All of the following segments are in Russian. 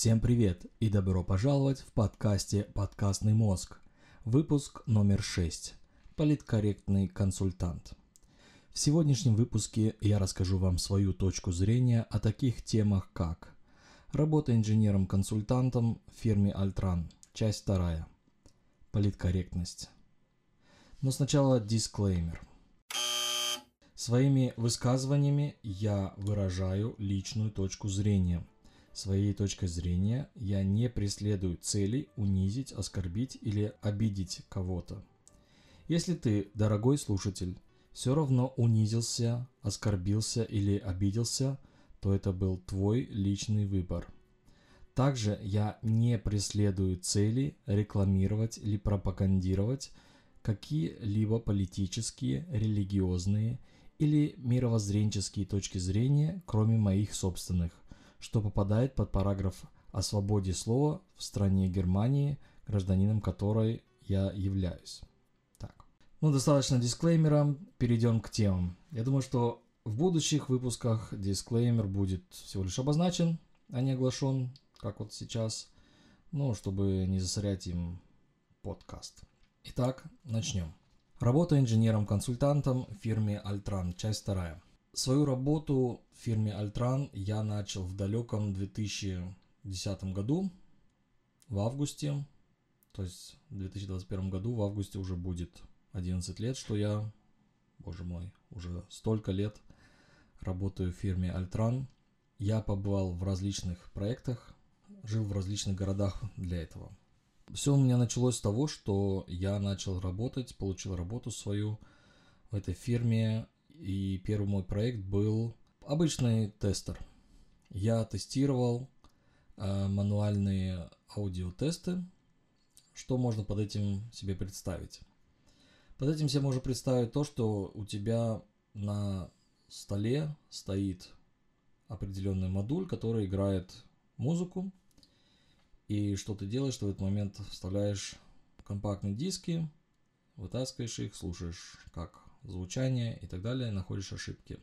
Всем привет и добро пожаловать в подкасте «Подкастный мозг». Выпуск номер 6. Политкорректный консультант. В сегодняшнем выпуске я расскажу вам свою точку зрения о таких темах, как работа инженером-консультантом в фирме Альтран, часть вторая, политкорректность. Но сначала дисклеймер. Своими высказываниями я выражаю личную точку зрения. Своей точкой зрения я не преследую цели унизить, оскорбить или обидеть кого-то. Если ты, дорогой слушатель, все равно унизился, оскорбился или обиделся, то это был твой личный выбор. Также я не преследую цели рекламировать или пропагандировать какие-либо политические, религиозные или мировоззренческие точки зрения, кроме моих собственных, что попадает под параграф о свободе слова в стране Германии, гражданином которой я являюсь. Так. Ну, достаточно дисклеймера, перейдем к темам. Я думаю, что в будущих выпусках дисклеймер будет всего лишь обозначен, а не оглашен, как вот сейчас, ну, чтобы не засорять им подкаст. Итак, начнем. Работа инженером-консультантом в фирме Альтран, часть вторая. Свою работу в фирме Альтран я начал в далеком 2010 году, в августе, то есть в 2021 году в августе уже будет 11 лет, что я, боже мой, уже столько лет работаю в фирме Альтран. Я побывал в различных проектах, жил в различных городах для этого. Все у меня началось с того, что я начал работать, получил работу свою в этой фирме, и первый мой проект был обычный тестер. Я тестировал э, мануальные аудиотесты. Что можно под этим себе представить? Под этим себе можно представить то, что у тебя на столе стоит определенный модуль, который играет музыку, и что ты делаешь, что в этот момент вставляешь компактные диски, вытаскиваешь их, слушаешь как звучание и так далее, находишь ошибки.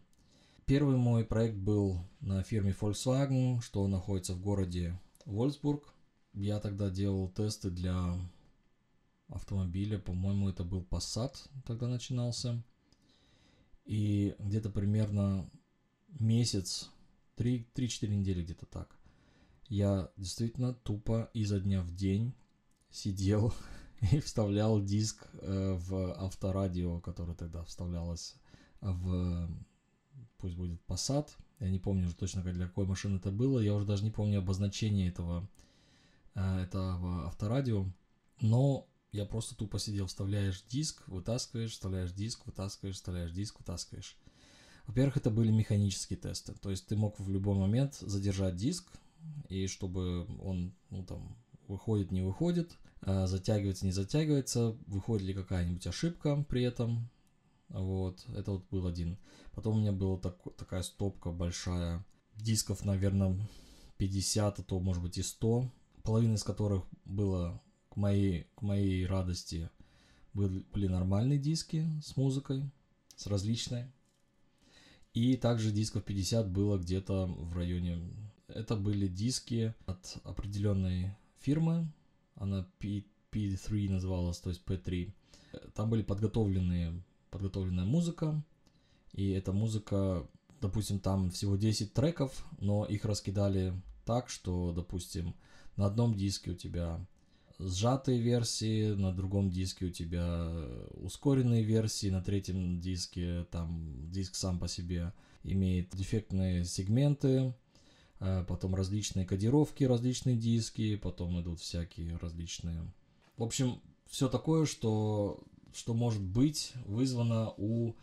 Первый мой проект был на фирме Volkswagen, что находится в городе Вольсбург. Я тогда делал тесты для автомобиля, по-моему, это был Passat, тогда начинался. И где-то примерно месяц, 3-4 недели где-то так, я действительно тупо изо дня в день сидел и вставлял диск э, в авторадио, которое тогда вставлялось в, пусть будет Passat, я не помню уже точно для какой машины это было, я уже даже не помню обозначение этого, э, этого авторадио, но я просто тупо сидел, вставляешь диск, вытаскиваешь, вставляешь диск, вытаскиваешь, вставляешь диск, вытаскиваешь. Во-первых, это были механические тесты, то есть ты мог в любой момент задержать диск, и чтобы он, ну там, выходит, не выходит, а затягивается, не затягивается, выходит ли какая-нибудь ошибка при этом. Вот, это вот был один. Потом у меня была так, такая стопка большая, дисков, наверное, 50, а то, может быть, и 100, половина из которых было к моей, к моей радости были, были нормальные диски с музыкой, с различной. И также дисков 50 было где-то в районе это были диски от определенной фирмы, она P, P3 называлась, то есть P3. Там были подготовленные, подготовленная музыка, и эта музыка, допустим, там всего 10 треков, но их раскидали так, что, допустим, на одном диске у тебя сжатые версии, на другом диске у тебя ускоренные версии, на третьем диске там диск сам по себе имеет дефектные сегменты, потом различные кодировки, различные диски, потом идут всякие различные. В общем, все такое, что, что может быть вызвано у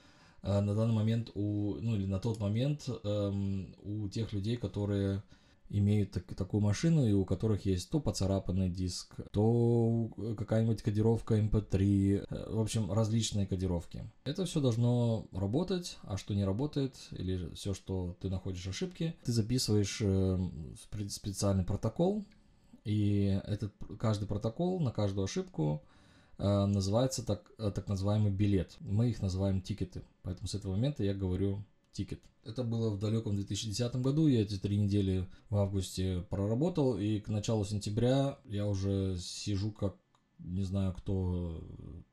э, на данный момент у, ну или на тот момент эм, у тех людей, которые имеют так, такую машину и у которых есть то поцарапанный диск, то какая-нибудь кодировка MP3, э, в общем, различные кодировки. Это все должно работать, а что не работает, или все, что ты находишь ошибки, ты записываешь э, специальный протокол, и этот каждый протокол на каждую ошибку э, называется так, так называемый билет. Мы их называем тикеты. Поэтому с этого момента я говорю тикет. Это было в далеком 2010 году, я эти три недели в августе проработал, и к началу сентября я уже сижу как, не знаю кто,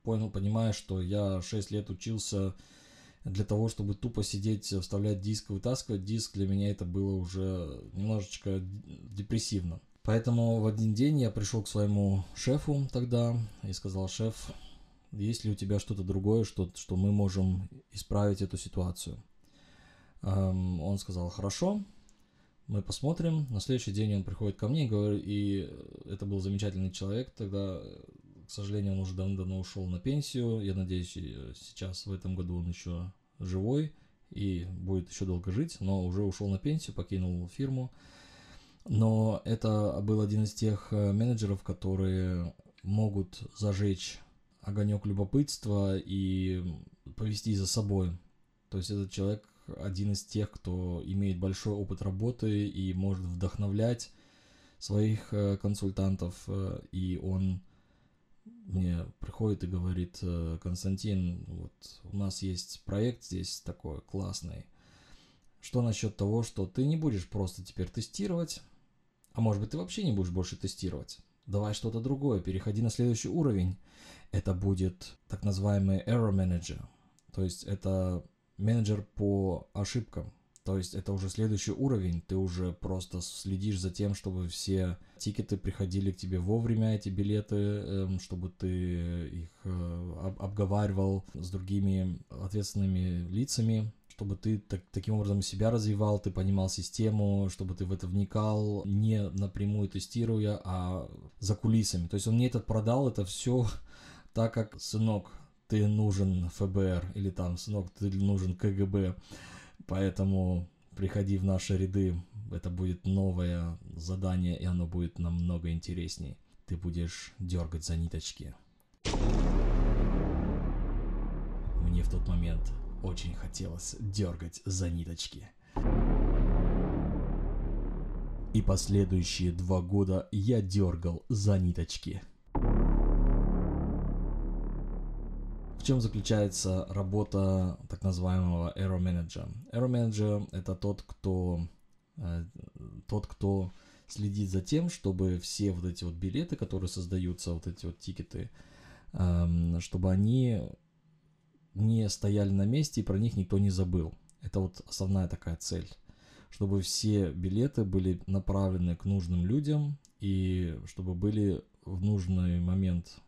понял, понимая, что я 6 лет учился для того, чтобы тупо сидеть, вставлять диск, вытаскивать диск, для меня это было уже немножечко депрессивно. Поэтому в один день я пришел к своему шефу тогда и сказал, шеф, есть ли у тебя что-то другое, что, что мы можем исправить эту ситуацию? Он сказал, хорошо, мы посмотрим. На следующий день он приходит ко мне и говорит, и это был замечательный человек. Тогда, к сожалению, он уже давно-давно ушел на пенсию. Я надеюсь, сейчас в этом году он еще живой и будет еще долго жить, но уже ушел на пенсию, покинул фирму. Но это был один из тех э, менеджеров, которые могут зажечь огонек любопытства и повести за собой. То есть этот человек один из тех, кто имеет большой опыт работы и может вдохновлять своих э, консультантов, э, и он мне приходит и говорит, э, Константин, вот у нас есть проект здесь такой классный. Что насчет того, что ты не будешь просто теперь тестировать, а может быть ты вообще не будешь больше тестировать? Давай что-то другое, переходи на следующий уровень. Это будет так называемый error manager. То есть это менеджер по ошибкам. То есть это уже следующий уровень, ты уже просто следишь за тем, чтобы все тикеты приходили к тебе вовремя, эти билеты, эм, чтобы ты их э, обговаривал с другими ответственными лицами, чтобы ты так, таким образом себя развивал, ты понимал систему, чтобы ты в это вникал, не напрямую тестируя, а за кулисами. То есть он мне этот продал, это все так как, сынок, ты нужен ФБР или там, сынок, ты нужен КГБ, поэтому приходи в наши ряды, это будет новое задание, и оно будет намного интересней. Ты будешь дергать за ниточки. Мне в тот момент очень хотелось дергать за ниточки. И последующие два года я дергал за ниточки. В чем заключается работа так называемого Aero Manager? Aero Manager это тот, кто, э, тот, кто следит за тем, чтобы все вот эти вот билеты, которые создаются, вот эти вот тикеты, э, чтобы они не стояли на месте и про них никто не забыл. Это вот основная такая цель. Чтобы все билеты были направлены к нужным людям и чтобы были в нужный момент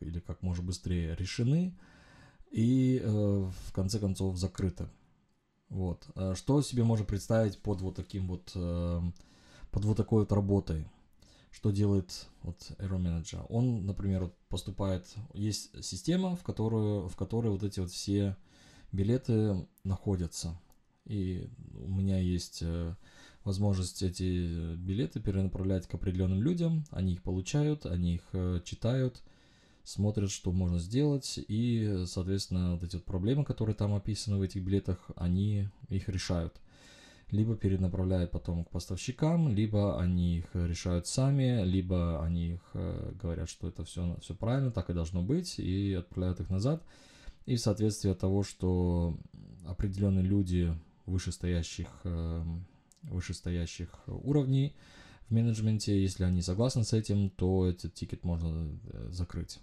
или как можно быстрее решены и э, в конце концов закрыты. Вот. Э, что себе можно представить под вот таким вот, под вот такой вот работой? Что делает вот Aero Manager? Он, например, поступает, есть система, в которую, в которой вот эти вот все билеты находятся. И у меня есть возможность эти билеты перенаправлять к определенным людям. Они их получают, они их читают, смотрят, что можно сделать, и, соответственно, вот эти вот проблемы, которые там описаны в этих билетах, они их решают. Либо перенаправляют потом к поставщикам, либо они их решают сами, либо они их э, говорят, что это все, все правильно, так и должно быть, и отправляют их назад. И в соответствии от того, что определенные люди вышестоящих, э, вышестоящих уровней в менеджменте, если они согласны с этим, то этот тикет можно э, закрыть.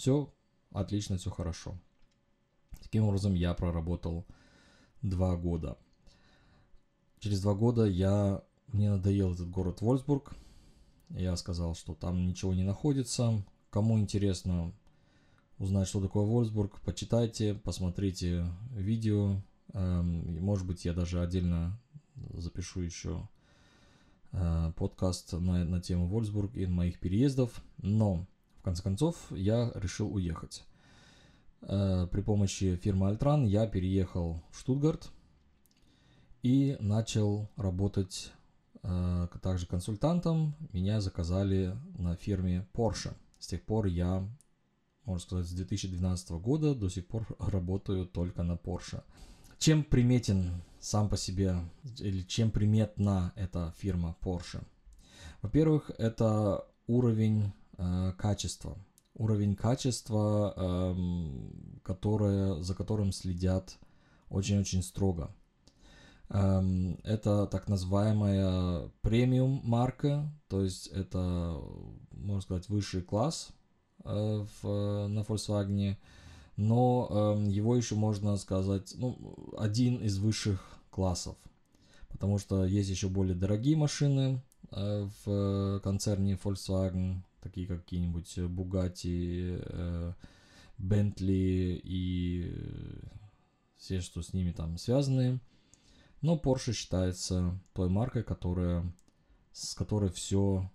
Все отлично, все хорошо. Таким образом, я проработал два года. Через два года я, мне надоел этот город Вольсбург. Я сказал, что там ничего не находится. Кому интересно узнать, что такое Вольсбург, почитайте, посмотрите видео. Эм, может быть, я даже отдельно запишу еще э, подкаст на, на тему Вольсбург и моих переездов. Но в конце концов, я решил уехать. Э, при помощи фирмы Альтран я переехал в Штутгарт и начал работать э, также консультантом. Меня заказали на фирме Porsche. С тех пор я, можно сказать, с 2012 года до сих пор работаю только на Porsche. Чем приметен сам по себе, или чем приметна эта фирма Porsche? Во-первых, это уровень э, качества. Уровень качества, э, которое, за которым следят очень-очень строго. Эм, это так называемая премиум марка, то есть это, можно сказать, высший класс э, в, на Volkswagen, но э, его еще можно сказать, ну, один из высших классов, потому что есть еще более дорогие машины э, в концерне Volkswagen, такие как какие-нибудь Bugatti, э, Bentley и все, что с ними там связаны. Но Porsche считается той маркой, которая, с которой все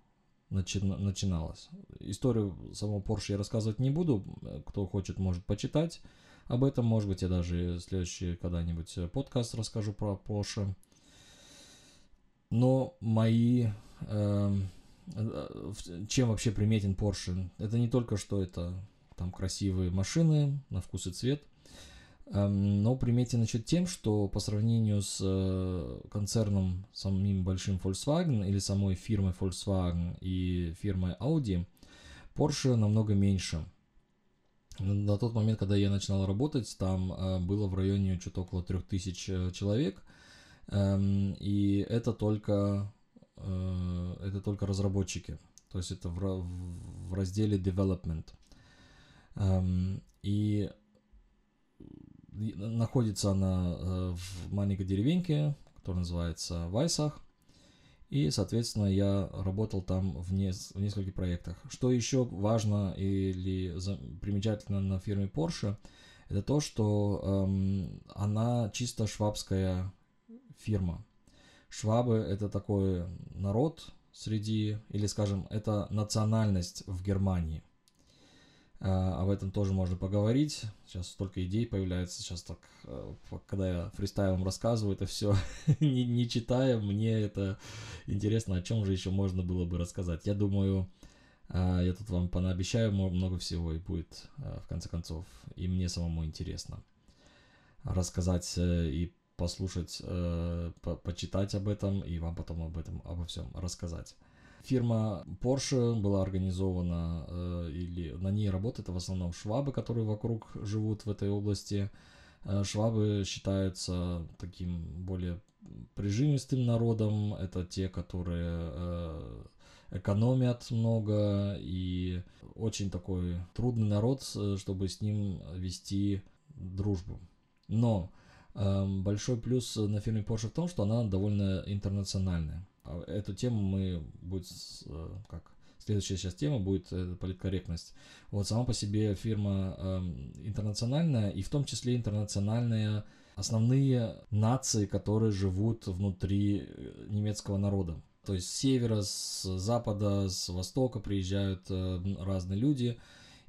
начи, начиналось. Историю самого Porsche я рассказывать не буду. Кто хочет, может почитать об этом. Может быть, я даже следующий когда-нибудь подкаст расскажу про Porsche. Но мои... Э, чем вообще приметен Porsche? Это не только что это там красивые машины на вкус и цвет – Эм, но приметен еще тем, что по сравнению с э, концерном самим большим Volkswagen или самой фирмой Volkswagen и фирмой Audi, Porsche намного меньше. На тот момент, когда я начинал работать, там э, было в районе что-то около 3000 э, человек, эм, и это только, это только разработчики, то есть это в, в разделе development. Эм, и Находится она э, в маленькой деревеньке, которая называется Вайсах. И, соответственно, я работал там в, не, в нескольких проектах. Что еще важно или примечательно на фирме Porsche, это то, что эм, она чисто швабская фирма. Швабы это такой народ среди, или скажем, это национальность в Германии – а, об этом тоже можно поговорить. Сейчас столько идей появляется. Сейчас так, э, когда я фристайлом рассказываю это все, не, не читая, мне это интересно, о чем же еще можно было бы рассказать. Я думаю, а, я тут вам понаобещаю много всего и будет, э, в конце концов, и мне самому интересно рассказать э, и послушать, по почитать об этом, и вам потом об этом, обо всем рассказать. Фирма Porsche была организована, э, или на ней работают в основном швабы, которые вокруг живут в этой области. Э, швабы считаются таким более прижимистым народом. Это те, которые э, экономят много и очень такой трудный народ, чтобы с ним вести дружбу. Но большой плюс на фирме Porsche в том, что она довольно интернациональная. А эту тему мы будет э, как следующая сейчас тема будет э, политкорректность. Вот сама по себе фирма э, интернациональная и в том числе интернациональные основные нации, которые живут внутри э, немецкого народа. То есть с севера, с запада, с востока приезжают э, разные люди.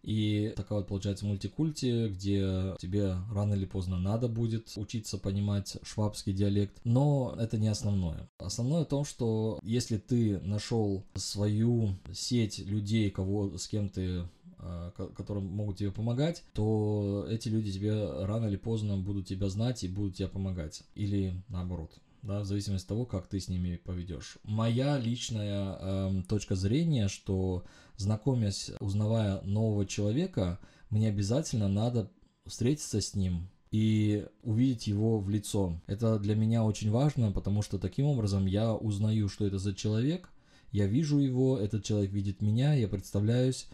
И такая вот получается мультикульти, где тебе рано или поздно надо будет учиться понимать швабский диалект, но это не основное. Основное в том, что если ты нашел свою сеть людей, кого с кем ты а, которым могут тебе помогать, то эти люди тебе рано или поздно будут тебя знать и будут тебе помогать. Или наоборот да, в зависимости от того, как ты с ними поведешь. Моя личная э, точка зрения, что знакомясь, узнавая нового человека, мне обязательно надо встретиться с ним и увидеть его в лицо. Это для меня очень важно, потому что таким образом я узнаю, что это за человек, я вижу его, этот человек видит меня, я представляюсь,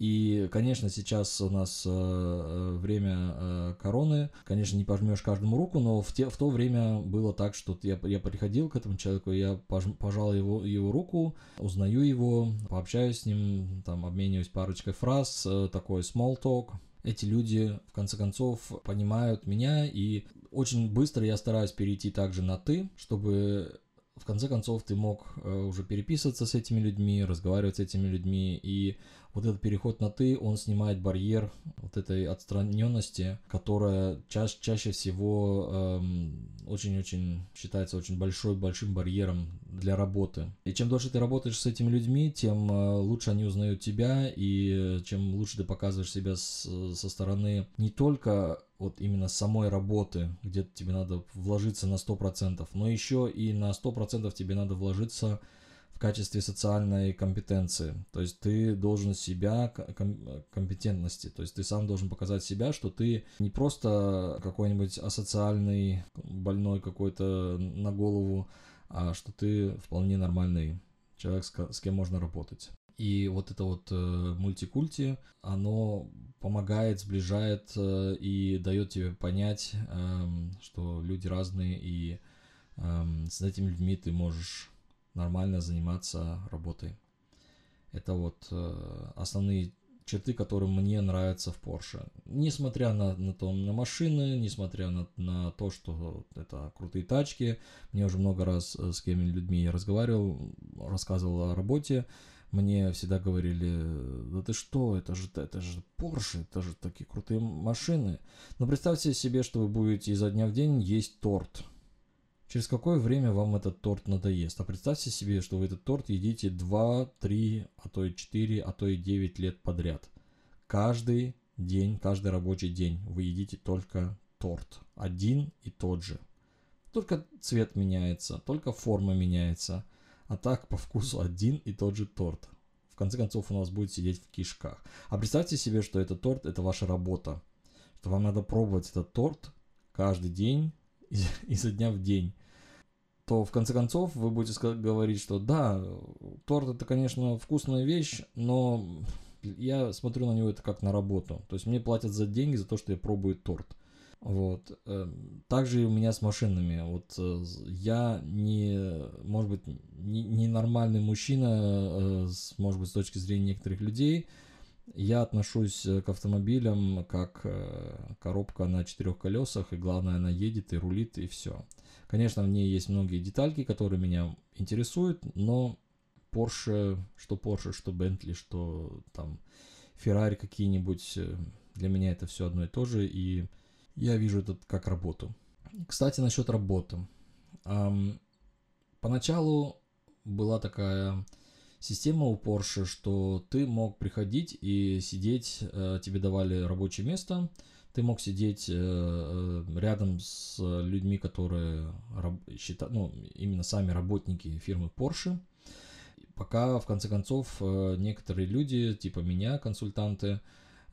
и, конечно, сейчас у нас э, время э, короны, конечно, не пожмешь каждому руку, но в, те, в то время было так, что я, я приходил к этому человеку, я пож, пожал его, его руку, узнаю его, пообщаюсь с ним, там, обмениваюсь парочкой фраз, э, такой small talk. Эти люди, в конце концов, понимают меня, и очень быстро я стараюсь перейти также на «ты», чтобы в конце концов ты мог э, уже переписываться с этими людьми, разговаривать с этими людьми, и вот этот переход на «ты», он снимает барьер вот этой отстраненности, которая ча чаще всего эм, очень-очень считается очень большой, большим барьером для работы. И чем дольше ты работаешь с этими людьми, тем э, лучше они узнают тебя, и чем лучше ты показываешь себя с, со стороны не только вот именно самой работы, где тебе надо вложиться на 100%, но еще и на 100% тебе надо вложиться качестве социальной компетенции. То есть ты должен себя компетентности. То есть ты сам должен показать себя, что ты не просто какой-нибудь асоциальный больной какой-то на голову, а что ты вполне нормальный человек, с кем можно работать. И вот это вот э, мультикульти, оно помогает, сближает э, и дает тебе понять, э, что люди разные, и э, с этими людьми ты можешь нормально заниматься работой. Это вот э, основные черты, которые мне нравятся в Porsche. Несмотря на, на, то, на машины, несмотря на, на то, что это крутые тачки, мне уже много раз э, с кем людьми я разговаривал, рассказывал о работе, мне всегда говорили, да ты что, это же, это же Porsche, это же такие крутые машины. Но представьте себе, что вы будете изо дня в день есть торт. Через какое время вам этот торт надоест? А представьте себе, что вы этот торт едите 2, 3, а то и 4, а то и 9 лет подряд. Каждый день, каждый рабочий день вы едите только торт. Один и тот же. Только цвет меняется, только форма меняется. А так по вкусу один и тот же торт. В конце концов он у вас будет сидеть в кишках. А представьте себе, что этот торт это ваша работа. Что вам надо пробовать этот торт каждый день изо дня в день то в конце концов вы будете говорить, что да, торт это, конечно, вкусная вещь, но я смотрю на него это как на работу. То есть мне платят за деньги за то, что я пробую торт. Вот. Эм, также и у меня с машинами. Вот э, я не, может быть, не, не нормальный мужчина, э, может быть, с точки зрения некоторых людей. Я отношусь к автомобилям как э, коробка на четырех колесах, и главное, она едет и рулит, и все. Конечно, в ней есть многие детальки, которые меня интересуют, но Porsche, что Porsche, что Bentley, что там Ferrari какие-нибудь, э, для меня это все одно и то же, и я вижу это как работу. Кстати, насчет работы. Поначалу была такая система у Porsche, что ты мог приходить и сидеть, э, тебе давали рабочее место, ты мог сидеть э, э, рядом с людьми, которые считают, ну, именно сами работники фирмы Porsche, пока в конце концов э, некоторые люди, типа меня, консультанты,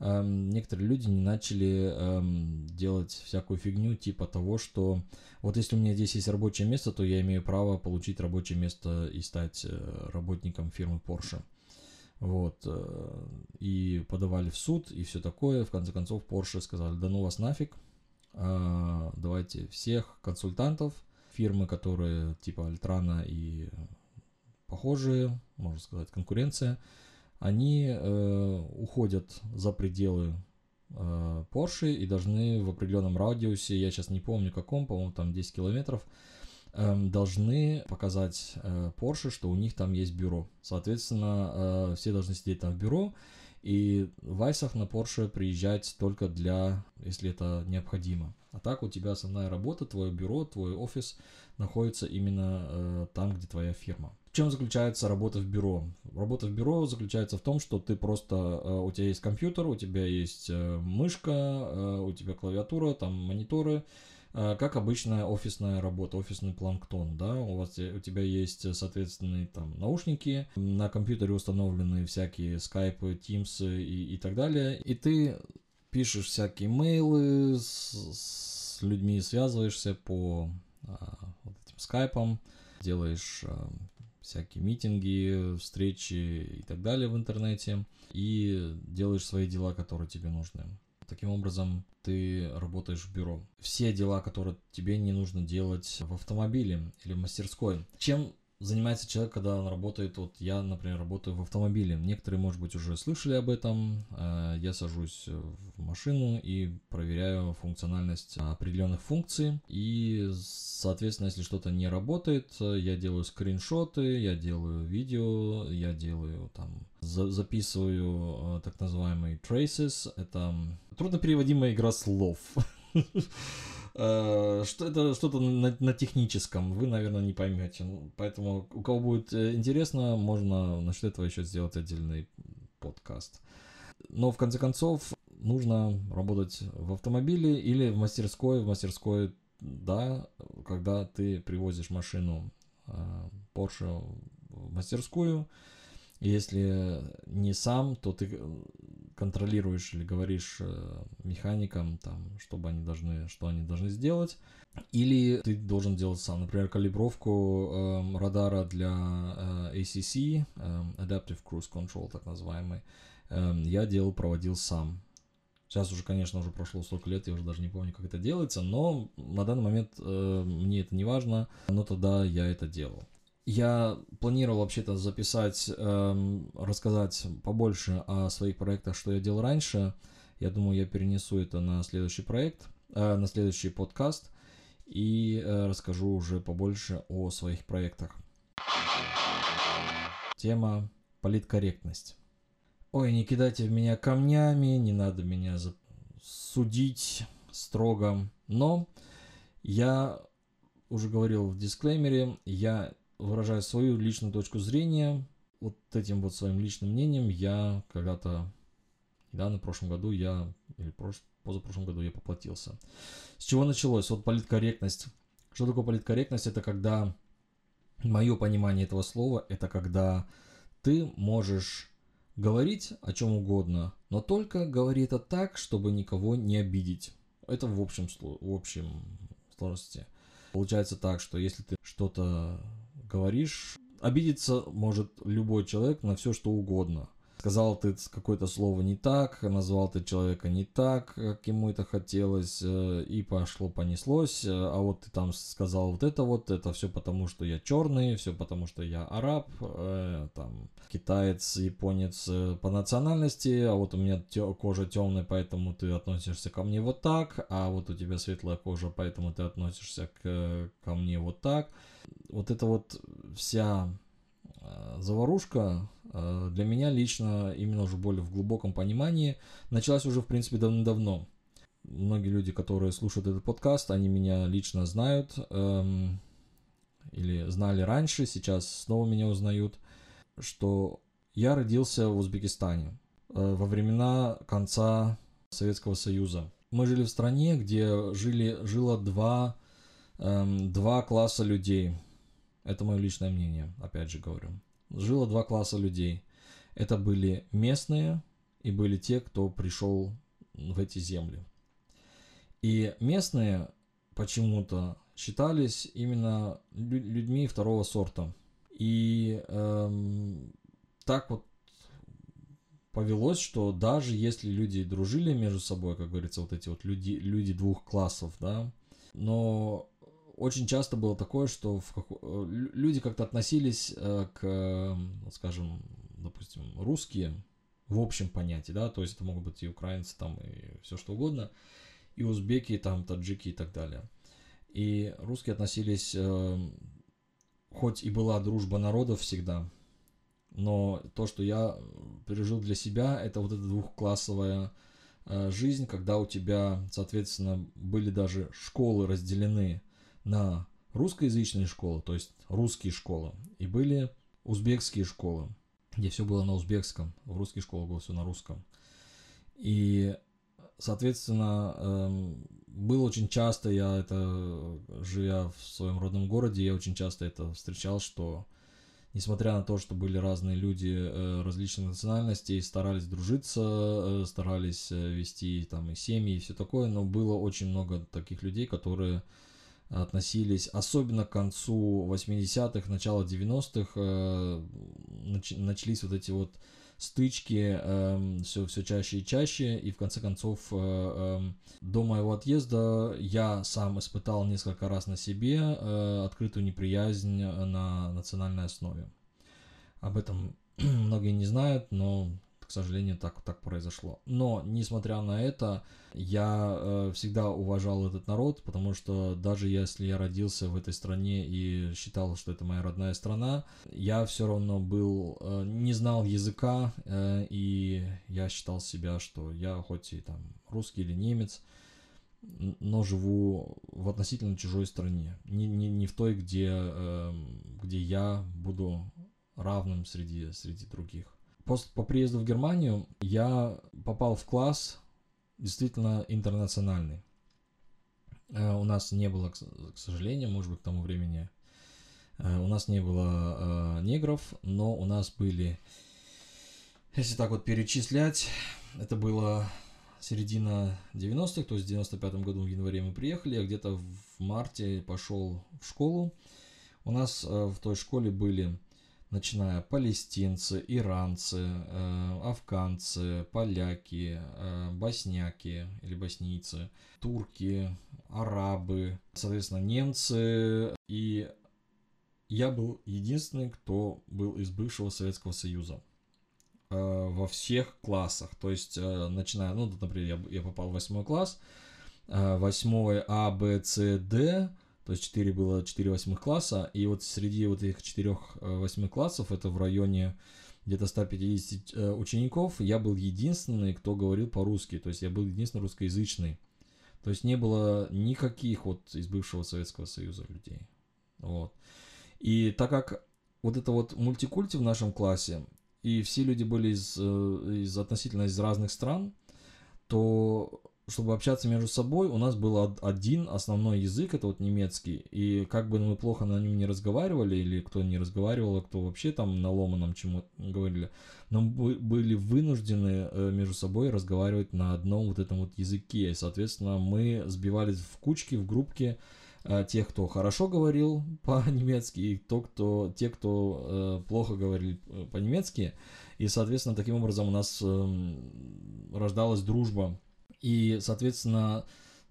эм, некоторые люди не начали эм, делать всякую фигню типа того, что вот если у меня здесь есть рабочее место, то я имею право получить рабочее место и стать работником фирмы Porsche. Вот. Э, и подавали в суд, и все такое. В конце концов, Porsche сказали, да ну вас нафиг. А, давайте всех консультантов, фирмы, которые типа Альтрана и похожие, можно сказать, конкуренция, они э, уходят за пределы э, Porsche и должны в определенном радиусе, я сейчас не помню каком, по-моему, там 10 километров, должны показать э, Porsche, что у них там есть бюро. Соответственно, э, все должны сидеть там в бюро, и в Айсах на Porsche приезжать только для, если это необходимо. А так у тебя основная работа, твое бюро, твой офис находится именно э, там, где твоя фирма. В чем заключается работа в бюро? Работа в бюро заключается в том, что ты просто, у тебя есть компьютер, у тебя есть мышка, у тебя клавиатура, там мониторы, как обычная офисная работа, офисный планктон, да, у вас у тебя есть соответственные там наушники, на компьютере установлены всякие скайпы, тимсы и, и так далее, и ты пишешь всякие мейлы с, с людьми, связываешься по а, вот этим скайпам, делаешь всякие митинги, встречи и так далее в интернете и делаешь свои дела, которые тебе нужны. Таким образом, ты работаешь в бюро. Все дела, которые тебе не нужно делать в автомобиле или в мастерской. Чем занимается человек, когда он работает, вот я, например, работаю в автомобиле. Некоторые, может быть, уже слышали об этом. Э, я сажусь в машину и проверяю функциональность определенных функций. И, соответственно, если что-то не работает, я делаю скриншоты, я делаю видео, я делаю там, записываю э, так называемый traces. Это труднопереводимая игра слов. Э, что это что-то на, на техническом, вы, наверное, не поймете. Ну, поэтому, у кого будет э, интересно, можно насчет этого еще сделать отдельный подкаст. Но в конце концов, нужно работать в автомобиле или в мастерской. В мастерской, да, когда ты привозишь машину э, Porsche в мастерскую. Если не сам, то ты контролируешь или говоришь э, механикам, там, чтобы они должны, что они должны сделать. Или ты должен делать сам. Например, калибровку э, радара для э, ACC, э, Adaptive Cruise Control, так называемый, э, я делал, проводил сам. Сейчас уже, конечно, уже прошло столько лет, я уже даже не помню, как это делается, но на данный момент э, мне это не важно, но тогда я это делал. Я планировал вообще-то записать, э, рассказать побольше о своих проектах, что я делал раньше. Я думаю, я перенесу это на следующий проект, э, на следующий подкаст и э, расскажу уже побольше о своих проектах. Тема политкорректность. Ой, не кидайте в меня камнями, не надо меня судить строго. Но я уже говорил в дисклеймере, я выражаю свою личную точку зрения. Вот этим вот своим личным мнением я когда-то, да, на прошлом году я, или прош, позапрошлом году я поплатился. С чего началось? Вот политкорректность. Что такое политкорректность? Это когда, мое понимание этого слова, это когда ты можешь говорить о чем угодно, но только говори это так, чтобы никого не обидеть. Это в общем, в общем сложности. Получается так, что если ты что-то говоришь, обидеться может любой человек на все, что угодно сказал ты какое-то слово не так, назвал ты человека не так, как ему это хотелось, э, и пошло, понеслось, э, а вот ты там сказал вот это вот, это все потому, что я черный, все потому, что я араб, э, там, китаец, японец по национальности, а вот у меня кожа темная, поэтому ты относишься ко мне вот так, а вот у тебя светлая кожа, поэтому ты относишься к, ко мне вот так. Вот это вот вся заварушка Э, для меня лично, именно уже более в глубоком понимании, началась уже, в принципе, давно-давно. Многие люди, которые слушают этот подкаст, они меня лично знают эм, или знали раньше, сейчас снова меня узнают, что я родился в Узбекистане э, во времена конца Советского Союза. Мы жили в стране, где жили, жило два, эм, два класса людей. Это мое личное мнение, опять же говорю жило два класса людей. Это были местные и были те, кто пришел в эти земли. И местные почему-то считались именно людьми второго сорта. И эм, так вот повелось, что даже если люди дружили между собой, как говорится, вот эти вот люди, люди двух классов, да, но очень часто было такое, что в как... Э, люди как-то относились э, к, скажем, допустим, русские в общем понятии, да, то есть это могут быть и украинцы там и все что угодно, и узбеки, там, таджики и так далее. И русские относились, э, хоть и была дружба народов всегда, но то, что я пережил для себя, это вот эта двухклассовая жизнь, когда у тебя, соответственно, были даже школы разделены на русскоязычные школы, то есть русские школы, и были узбекские школы, где все было на узбекском, в русских школах было все на русском. И, соответственно, эм, было очень часто, я это, живя в своем родном городе, я очень часто это встречал, что несмотря на то, что были разные люди э, различных национальностей, старались дружиться, э, старались э, вести там и семьи и все такое, но было очень много таких людей, которые относились, особенно к концу 80-х, начало 90-х, э, начались вот эти вот стычки э, все, все чаще и чаще, и в конце концов э, э, до моего отъезда я сам испытал несколько раз на себе э, открытую неприязнь на национальной основе. Об этом многие не знают, но к сожалению, так, так произошло. Но, несмотря на это, я э, всегда уважал этот народ, потому что даже если я родился в этой стране и считал, что это моя родная страна, я все равно был, э, не знал языка, э, и я считал себя, что я хоть и там русский или немец, но живу в относительно чужой стране, не, не, не в той, где, э, где я буду равным среди, среди других. После, по приезду в Германию я попал в класс действительно интернациональный. Э, у нас не было, к сожалению, может быть, к тому времени У нас не было негров, но у нас были, если так вот перечислять, это было середина 90-х, то есть в 95 году в январе мы приехали, а где-то в марте пошел в школу. У нас в той школе были начиная палестинцы, иранцы, э, афганцы, поляки, э, босняки или боснийцы, турки, арабы, соответственно, немцы. И я был единственный, кто был из бывшего Советского Союза э, во всех классах. То есть, начиная, ну, например, я, я попал в восьмой класс, восьмой А, Б, С, Д, то есть 4 было 4 восьмых класса, и вот среди вот этих 4 э, восьмых классов, это в районе где-то 150 э, учеников, я был единственный, кто говорил по-русски, то есть я был единственный русскоязычный. То есть не было никаких вот из бывшего Советского Союза людей. Вот. И так как вот это вот мультикульти в нашем классе, и все люди были из, э, из относительно из разных стран, то чтобы общаться между собой, у нас был один основной язык, это вот немецкий. И как бы мы плохо на нем не разговаривали, или кто не разговаривал, а кто вообще там на ломаном чему говорили, но мы были вынуждены э, между собой разговаривать на одном вот этом вот языке. И, соответственно, мы сбивались в кучки, в группки э, тех, кто хорошо говорил по-немецки, и то, кто, те, кто э, плохо говорили по-немецки. И, соответственно, таким образом у нас эм, рождалась дружба и, соответственно,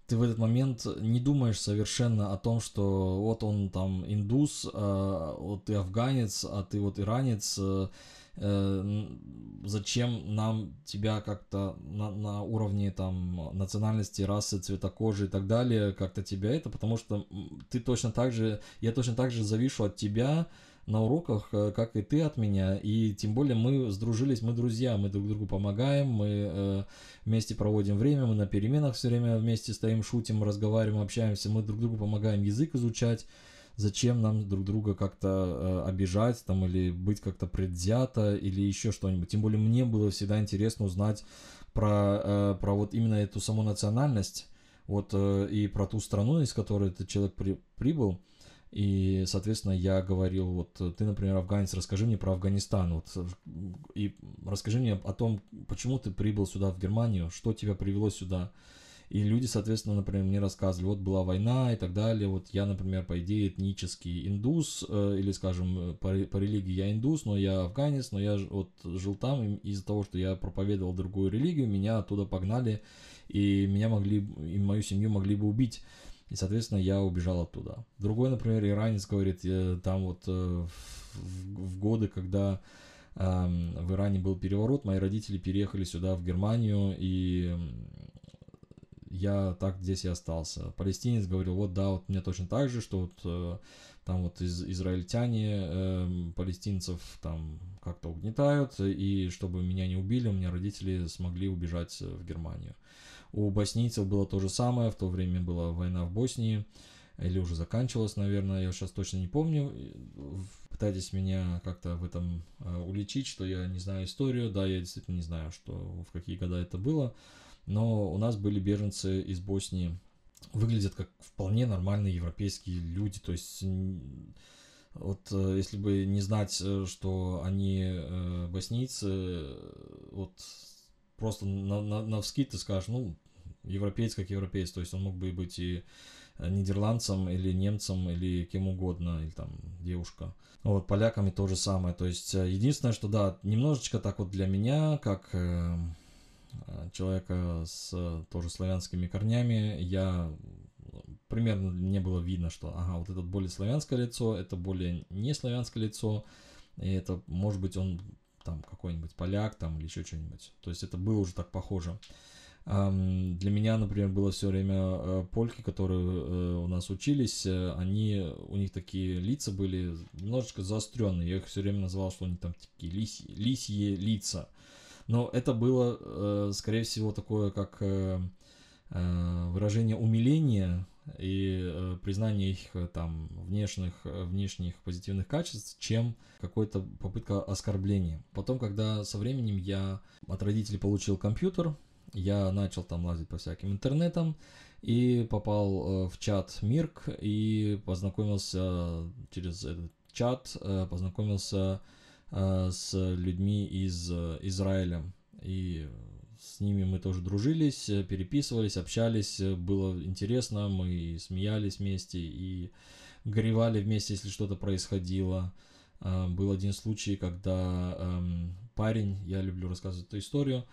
ты в этот момент не думаешь совершенно о том, что вот он там индус, а вот ты афганец, а ты вот иранец, э, э, зачем нам тебя как-то на, на уровне там национальности, расы, цвета кожи и так далее, как-то тебя это, потому что ты точно так же, я точно так же завишу от тебя, на уроках, э, как и ты от меня, и тем более мы сдружились, мы друзья, мы друг другу помогаем, мы э, вместе проводим время, мы на переменах все время вместе стоим, шутим, разговариваем, общаемся, мы друг другу помогаем язык изучать, зачем нам друг друга как-то э, обижать там или быть как-то предвзято или еще что-нибудь. Тем более мне было всегда интересно узнать про, э, про вот именно эту саму национальность, вот э, и про ту страну, из которой этот человек при, прибыл. И, соответственно, я говорил, вот ты, например, афганец, расскажи мне про Афганистан, вот, и расскажи мне о том, почему ты прибыл сюда, в Германию, что тебя привело сюда. И люди, соответственно, например, мне рассказывали, вот была война и так далее, вот я, например, по идее этнический индус, э, или, скажем, по, по религии я индус, но я афганец, но я вот жил там, и из-за того, что я проповедовал другую религию, меня оттуда погнали, и меня могли, и мою семью могли бы убить. И, соответственно, я убежал оттуда. Другой, например, иранец говорит, там вот э, в, в годы, когда э, в Иране был переворот, мои родители переехали сюда, в Германию, и я так здесь и остался. Палестинец говорил, вот да, вот мне точно так же, что вот э, там вот из, израильтяне э, палестинцев там как-то угнетают, и чтобы меня не убили, у меня родители смогли убежать в Германию. У боснийцев было то же самое, в то время была война в Боснии, или уже заканчивалась, наверное, я сейчас точно не помню. Пытайтесь меня как-то в этом э, уличить, что я не знаю историю. Да, я действительно не знаю, что в какие года это было. Но у нас были беженцы из Боснии. Выглядят как вполне нормальные европейские люди. То есть вот э, если бы не знать, э, что они боснийцы, вот просто на, на, на ты скажешь, ну, европеец как европеец, то есть он мог бы быть и э, нидерландцем или немцем или кем угодно, или там девушка. Вот, поляками то же самое. То есть э, единственное, что да, немножечко так вот для меня, как э, э человека с тоже славянскими корнями, я примерно не было видно, что ага, вот это более славянское лицо, это более не славянское лицо, и это, может быть, он там какой-нибудь поляк там или еще что-нибудь. То есть это было уже так похоже. Для меня, например, было все время э, польки, которые э, у нас учились, э, они, у них такие лица были немножечко заостренные. Я их все время называл, что они там такие лисьи, лисьи лица. Но это было, скорее всего, такое как выражение умиления и э, признание их э, там внешних, э, внешних позитивных качеств, чем какой-то попытка оскорбления. Потом, когда со временем я от родителей получил компьютер, я начал там лазить по всяким интернетам и попал в чат Мирк и познакомился через этот чат, познакомился с людьми из Израиля. И с ними мы тоже дружились, э, переписывались, общались, э, было интересно, мы смеялись вместе и горевали вместе, если что-то происходило. Э, был один случай, когда эм, парень, я люблю рассказывать эту историю,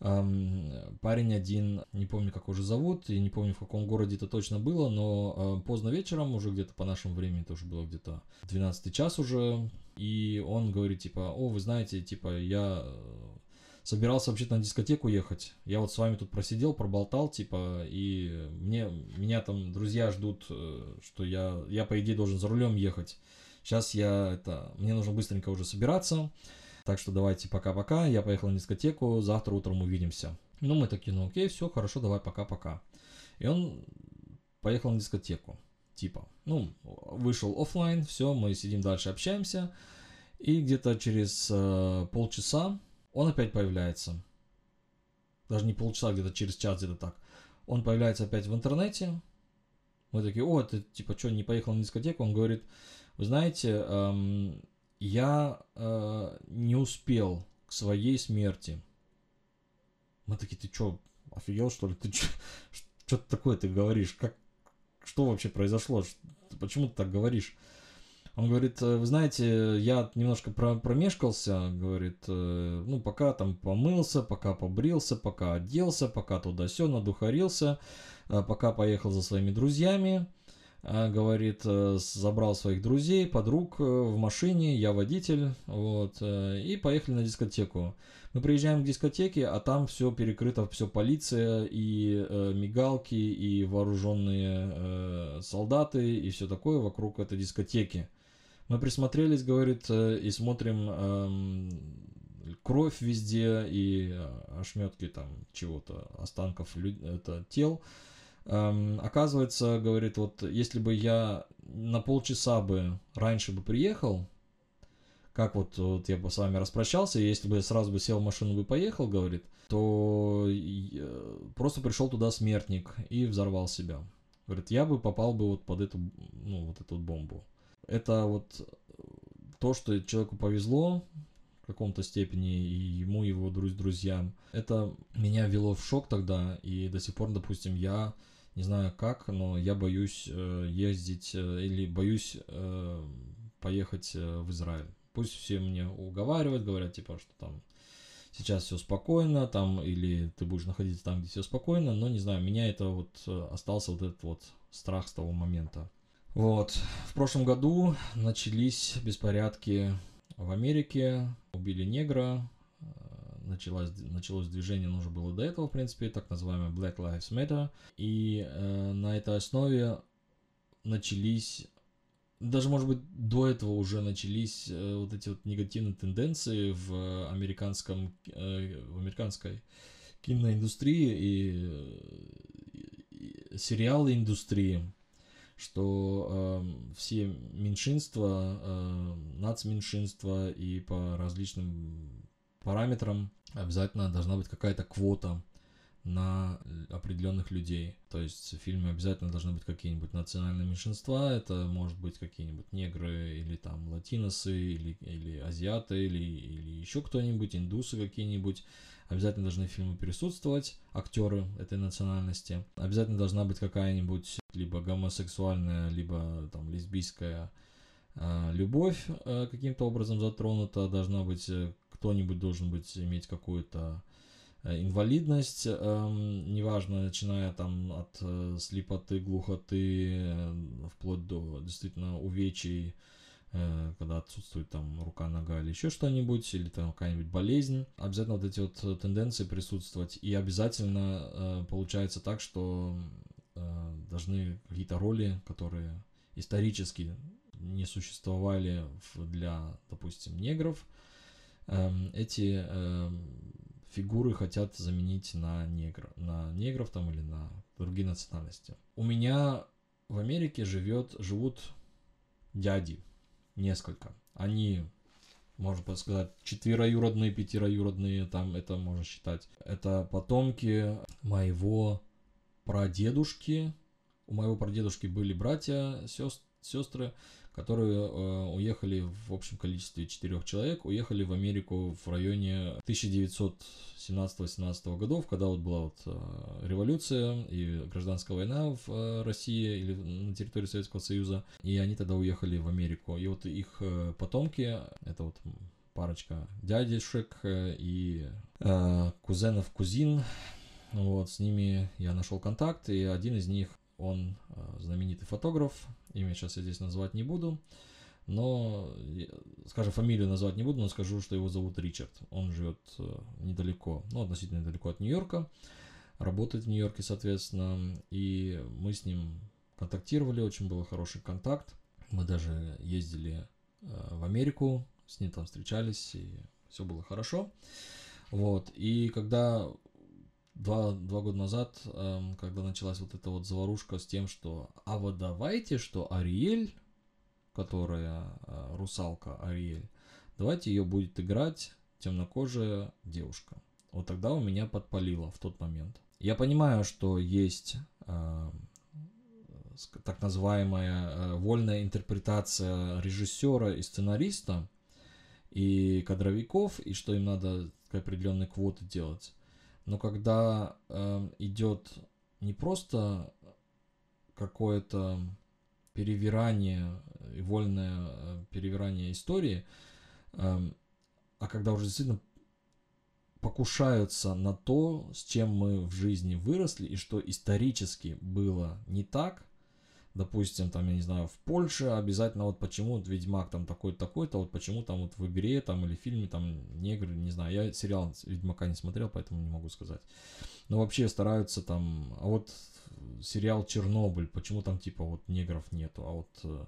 эм, парень один, не помню, как уже зовут, и не помню, в каком городе это точно было, но поздно вечером, уже где-то по нашему времени, тоже было где-то 12 час уже, и он говорит, типа, о, вы знаете, типа, я собирался вообще-то на дискотеку ехать. Я вот с вами тут просидел, проболтал, типа, и мне, меня там друзья ждут, э, что я, я, по идее, должен за рулем ехать. Сейчас я, это, мне нужно быстренько уже собираться, так что давайте пока-пока, я поехал на дискотеку, завтра утром увидимся. Ну, мы такие, ну окей, все, хорошо, давай пока-пока. И он поехал на дискотеку, типа, ну, вышел офлайн, все, мы сидим дальше, общаемся, и где-то через э, полчаса он опять появляется. Даже не полчаса, где-то через час, где-то так. Он появляется опять в интернете. Мы такие, о, ты типа что, не поехал на дискотеку? Он говорит, вы знаете, эм, я э, не успел к своей смерти. Мы такие, ты что, офигел что ли? Ты что такое ты говоришь? Как, что вообще произошло? Почему ты так говоришь? Он говорит, «Э, вы знаете, я немножко про промешкался, говорит, «э, ну, пока там помылся, пока побрился, пока оделся, пока туда-сё, надухарился, э, пока поехал за своими друзьями, говорит, забрал своих друзей, подруг в машине, я водитель, вот, и поехали на дискотеку. Мы приезжаем к дискотеке, а там все перекрыто, все полиция и мигалки, и вооруженные солдаты, и все такое вокруг этой дискотеки. Мы присмотрелись, говорит, э, и смотрим эм, кровь везде и э, ошметки там чего-то, останков это, тел. Эм, оказывается, говорит, вот если бы я на полчаса бы раньше бы приехал, как вот, вот я бы с вами распрощался, если бы я сразу бы сел в машину и поехал, говорит, то э, просто пришел туда смертник и взорвал себя. Говорит, я бы попал бы вот под эту, ну, вот эту бомбу это вот то, что человеку повезло в каком-то степени, и ему, его друз друзьям. Это меня ввело в шок тогда, и до сих пор, допустим, я не знаю как, но я боюсь э, ездить э, или боюсь э, поехать э, в Израиль. Пусть все мне уговаривают, говорят, типа, что там сейчас все спокойно, там, или ты будешь находиться там, где все спокойно, но не знаю, меня это вот э, остался вот этот вот страх с того момента. Вот. В прошлом году начались беспорядки в Америке, убили негра, э, началось, началось движение, уже было до этого, в принципе, так называемое Black Lives Matter, и э, на этой основе начались, даже, может быть, до этого уже начались э, вот эти вот негативные тенденции в американском, э, в американской киноиндустрии и, и, и сериалы индустрии, что э, все меньшинства, э, нацменьшинства и по различным параметрам обязательно должна быть какая-то квота на определенных людей. То есть в фильме обязательно должны быть какие-нибудь национальные меньшинства, это может быть какие-нибудь негры или там латиносы, или, или азиаты, или, или еще кто-нибудь, индусы какие-нибудь. Обязательно должны в фильме присутствовать актеры этой национальности. Обязательно должна быть какая-нибудь либо гомосексуальная, либо там лесбийская э, любовь э, каким-то образом затронута. Должна быть э, кто-нибудь должен быть иметь какую-то э, инвалидность, эм, неважно, начиная там от э, слепоты, глухоты, э, вплоть до действительно увечий, когда отсутствует там рука, нога или еще что-нибудь, или там какая-нибудь болезнь, обязательно вот эти вот э, тенденции присутствовать. И обязательно э, получается так, что э, должны какие-то роли, которые исторически не существовали для, допустим, негров, э, эти э, фигуры хотят заменить на, негр, на негров там или на другие национальности. У меня в Америке живет, живут дяди, несколько. Они, можно сказать, четвероюродные, пятироюродные, там это можно считать. Это потомки моего прадедушки. У моего прадедушки были братья, сестры, которые э, уехали в общем количестве четырех человек, уехали в Америку в районе 1917-18 годов, когда вот была вот э, революция и гражданская война в э, России или на территории Советского Союза, и они тогда уехали в Америку. И вот их потомки, это вот парочка дядюшек и э, кузенов кузин, вот, с ними я нашел контакт, и один из них, он э, знаменитый фотограф, имя сейчас я здесь назвать не буду, но, скажем, фамилию назвать не буду, но скажу, что его зовут Ричард. Он живет э, недалеко, ну, относительно недалеко от Нью-Йорка, работает в Нью-Йорке, соответственно, и мы с ним контактировали, очень был хороший контакт. Мы даже ездили э, в Америку, с ним там встречались, и все было хорошо. Вот, и когда два, два года назад, эм, когда началась вот эта вот заварушка с тем, что а вот давайте, что Ариэль, которая э, русалка Ариэль, давайте ее будет играть темнокожая девушка. Вот тогда у меня подпалило в тот момент. Я понимаю, что есть э, так называемая э, вольная интерпретация режиссера и сценариста и кадровиков, и что им надо определенные квоты делать. Но когда э, идет не просто какое-то перевирание, вольное э, перевирание истории, э, а когда уже действительно покушаются на то, с чем мы в жизни выросли и что исторически было не так, допустим, там, я не знаю, в Польше обязательно вот почему вот Ведьмак там такой-то, такой-то, вот почему там вот в игре там или в фильме там негры, не знаю, я сериал Ведьмака не смотрел, поэтому не могу сказать. Но вообще стараются там, а вот сериал Чернобыль, почему там типа вот негров нету, а вот э,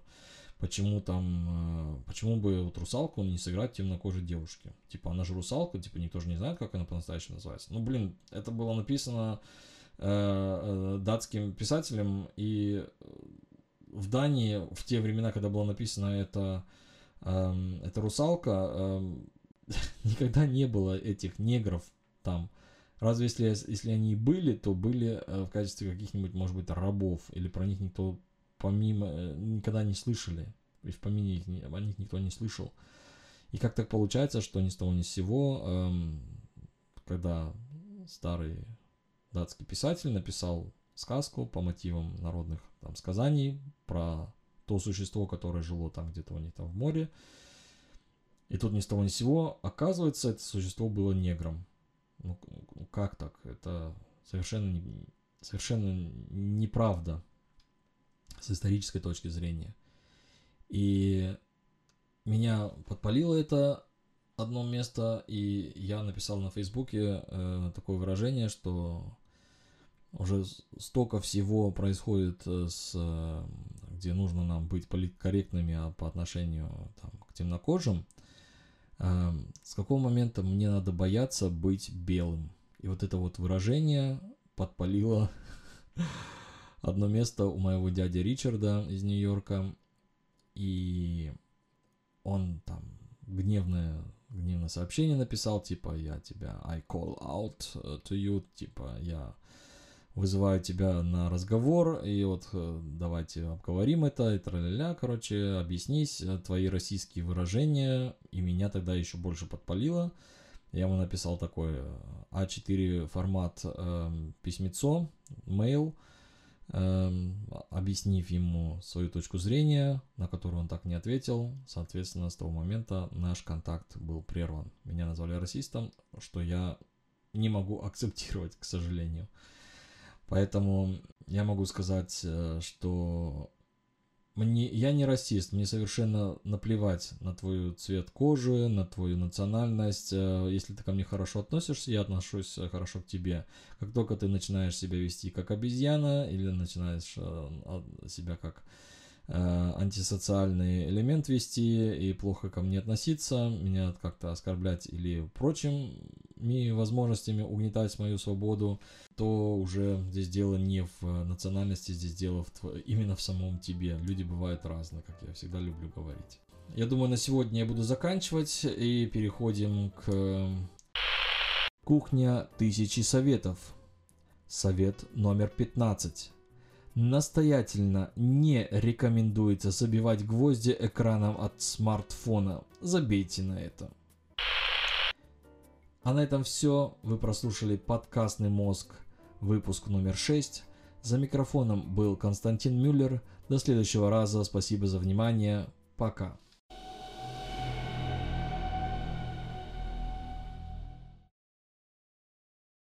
почему там, э, почему бы вот русалку не сыграть темнокожей девушки? Типа она же русалка, типа никто же не знает, как она по-настоящему называется. Ну блин, это было написано датским писателем, и в Дании в те времена, когда было написано это, э, это русалка, э, никогда не было этих негров там. Разве если, если они и были, то были э, в качестве каких-нибудь, может быть, рабов, или про них никто помимо э, никогда не слышали, и в помине их, о них никто не слышал. И как так получается, что ни с того ни с сего, эм, когда старый датский писатель написал сказку по мотивам народных там, сказаний про то существо, которое жило там где-то у них там в море. И тут ни с того ни с сего, оказывается, это существо было негром. Ну, как так? Это совершенно, совершенно неправда с исторической точки зрения. И меня подпалило это одно место, и я написал на Фейсбуке э, такое выражение, что уже столько всего происходит, э, с, э, где нужно нам быть политкорректными а по отношению там, к темнокожим, э, с какого момента мне надо бояться быть белым. И вот это вот выражение подпалило одно место у моего дяди Ричарда из Нью-Йорка, и он там гневное гневное сообщение написал, типа, я тебя, I call out to you, типа, я вызываю тебя на разговор, и вот э, давайте обговорим это, и тра короче, объяснись, э, твои российские выражения, и меня тогда еще больше подпалило. Я ему написал такой А4 формат э, письмецо, mail, э, объяснив ему свою точку зрения, на которую он так не ответил. Соответственно, с того момента наш контакт был прерван. Меня назвали расистом, что я не могу акцептировать, к сожалению. Поэтому я могу сказать, э, что мне, я не расист, мне совершенно наплевать на твой цвет кожи, на твою национальность. Э, если ты ко мне хорошо относишься, я отношусь э, хорошо к тебе. Как только ты начинаешь себя вести как обезьяна или начинаешь себя как антисоциальный элемент вести и плохо ко мне относиться, меня как-то оскорблять или прочими возможностями угнетать мою свободу, то уже здесь дело не в национальности, здесь дело в, именно в самом тебе. Люди бывают разные, как я всегда люблю говорить. Я думаю, на сегодня я буду заканчивать и переходим к кухня тысячи советов. Совет номер 15. Настоятельно не рекомендуется забивать гвозди экраном от смартфона. Забейте на это. А на этом все. Вы прослушали подкастный мозг, выпуск номер 6. За микрофоном был Константин Мюллер. До следующего раза. Спасибо за внимание. Пока.